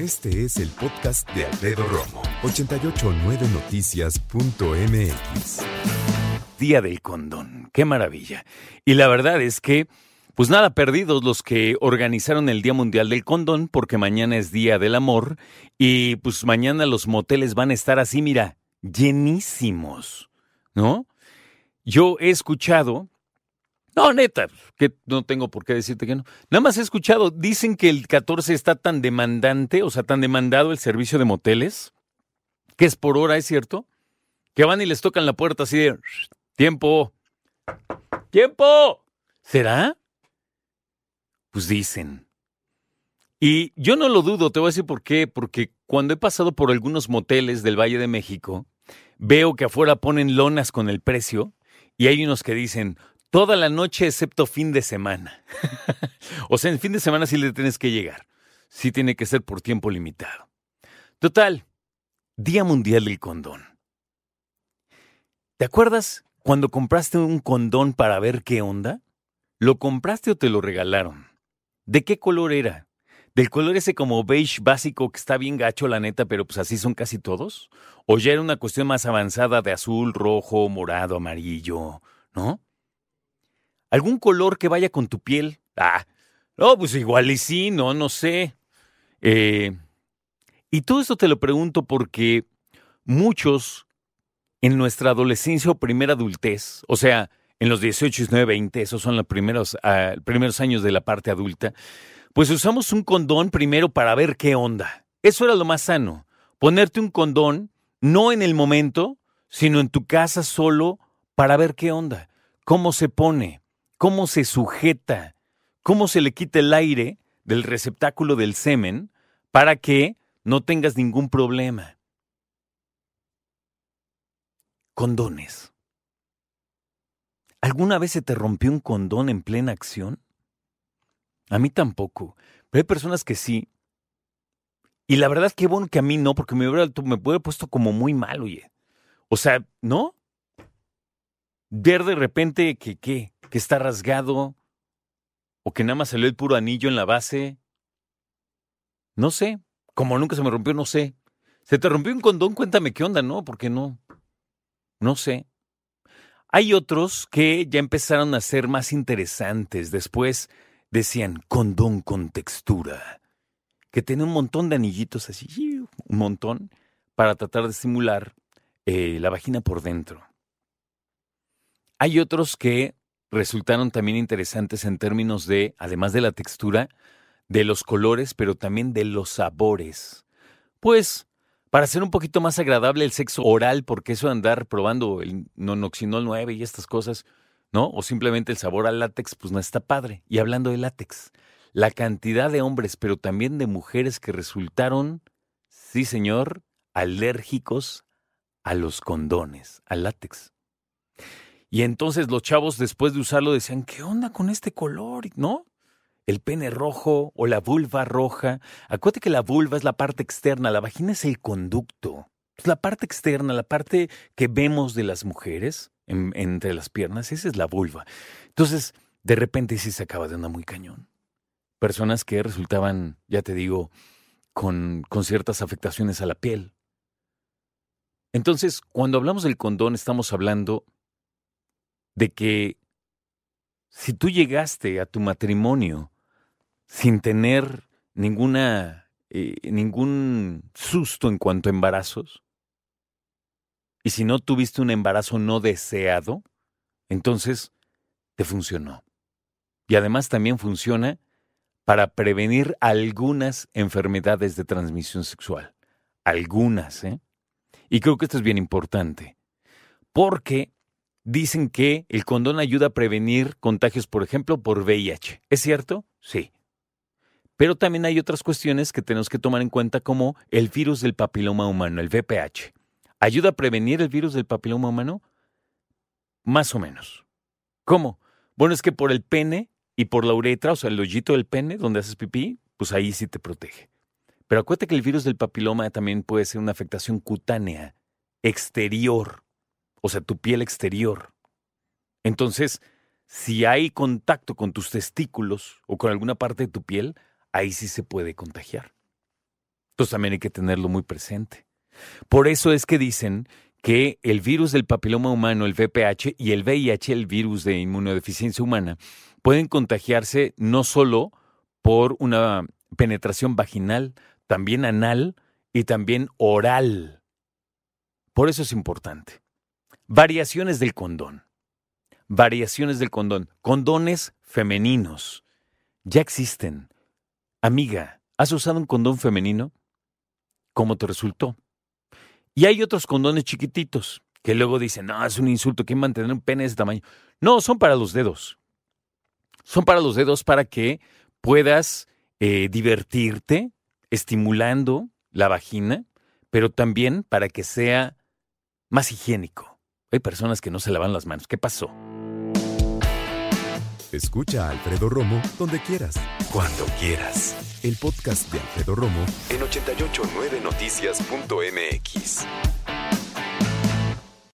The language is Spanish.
Este es el podcast de Alfredo Romo, 889noticias.mx. Día del Condón, qué maravilla. Y la verdad es que, pues nada, perdidos los que organizaron el Día Mundial del Condón, porque mañana es Día del Amor, y pues mañana los moteles van a estar así, mira, llenísimos, ¿no? Yo he escuchado no, neta, que no tengo por qué decirte que no. Nada más he escuchado, dicen que el 14 está tan demandante, o sea, tan demandado el servicio de moteles, que es por hora, ¿es cierto? Que van y les tocan la puerta así de, tiempo, tiempo. ¿Será? Pues dicen. Y yo no lo dudo, te voy a decir por qué, porque cuando he pasado por algunos moteles del Valle de México, veo que afuera ponen lonas con el precio y hay unos que dicen Toda la noche excepto fin de semana. o sea, en fin de semana sí le tienes que llegar. Sí tiene que ser por tiempo limitado. Total, Día Mundial del Condón. ¿Te acuerdas cuando compraste un condón para ver qué onda? ¿Lo compraste o te lo regalaron? ¿De qué color era? ¿Del color ese como beige básico que está bien gacho, la neta, pero pues así son casi todos? ¿O ya era una cuestión más avanzada de azul, rojo, morado, amarillo? ¿No? ¿Algún color que vaya con tu piel? Ah, no, pues igual y sí, no, no sé. Eh, y todo esto te lo pregunto porque muchos en nuestra adolescencia o primera adultez, o sea, en los 18, 19, 20, esos son los primeros, ah, primeros años de la parte adulta, pues usamos un condón primero para ver qué onda. Eso era lo más sano. Ponerte un condón, no en el momento, sino en tu casa solo para ver qué onda, cómo se pone, cómo se sujeta, cómo se le quita el aire del receptáculo del semen para que no tengas ningún problema. Condones. ¿Alguna vez se te rompió un condón en plena acción? A mí tampoco, pero hay personas que sí. Y la verdad es que bueno que a mí no, porque me me hubiera puesto como muy mal, oye. O sea, ¿no? Ver de repente que, ¿qué? Que está rasgado o que nada más salió el puro anillo en la base. No sé, como nunca se me rompió, no sé. ¿Se te rompió un condón? Cuéntame qué onda, ¿no? Porque no. No sé. Hay otros que ya empezaron a ser más interesantes. Después decían condón con textura, que tiene un montón de anillitos así, un montón, para tratar de simular eh, la vagina por dentro. Hay otros que resultaron también interesantes en términos de, además de la textura, de los colores, pero también de los sabores. Pues, para hacer un poquito más agradable el sexo oral, porque eso de andar probando el nonoxinol 9 y estas cosas, ¿no? O simplemente el sabor al látex, pues no está padre. Y hablando de látex, la cantidad de hombres, pero también de mujeres que resultaron, sí señor, alérgicos a los condones, al látex. Y entonces los chavos después de usarlo decían, ¿qué onda con este color? ¿No? El pene rojo o la vulva roja. Acuérdate que la vulva es la parte externa, la vagina es el conducto. Es la parte externa, la parte que vemos de las mujeres entre las piernas, esa es la vulva. Entonces, de repente sí se acaba de una muy cañón. Personas que resultaban, ya te digo, con, con ciertas afectaciones a la piel. Entonces, cuando hablamos del condón, estamos hablando de que si tú llegaste a tu matrimonio sin tener ninguna, eh, ningún susto en cuanto a embarazos, y si no tuviste un embarazo no deseado, entonces te funcionó. Y además también funciona para prevenir algunas enfermedades de transmisión sexual. Algunas, ¿eh? Y creo que esto es bien importante. Porque dicen que el condón ayuda a prevenir contagios, por ejemplo, por VIH. ¿Es cierto? Sí. Pero también hay otras cuestiones que tenemos que tomar en cuenta como el virus del papiloma humano, el VPH. ¿Ayuda a prevenir el virus del papiloma humano? Más o menos. ¿Cómo? Bueno, es que por el pene y por la uretra, o sea, el hoyito del pene donde haces pipí, pues ahí sí te protege. Pero acuérdate que el virus del papiloma también puede ser una afectación cutánea, exterior o sea, tu piel exterior. Entonces, si hay contacto con tus testículos o con alguna parte de tu piel, ahí sí se puede contagiar. Entonces también hay que tenerlo muy presente. Por eso es que dicen que el virus del papiloma humano, el VPH, y el VIH, el virus de inmunodeficiencia humana, pueden contagiarse no solo por una penetración vaginal, también anal y también oral. Por eso es importante. Variaciones del condón. Variaciones del condón. Condones femeninos. Ya existen. Amiga, ¿has usado un condón femenino? ¿Cómo te resultó? Y hay otros condones chiquititos que luego dicen, no, es un insulto, ¿quién mantener un pene de ese tamaño? No, son para los dedos. Son para los dedos para que puedas eh, divertirte estimulando la vagina, pero también para que sea más higiénico. Hay personas que no se lavan las manos. ¿Qué pasó? Escucha a Alfredo Romo donde quieras. Cuando quieras. El podcast de Alfredo Romo en 889noticias.mx.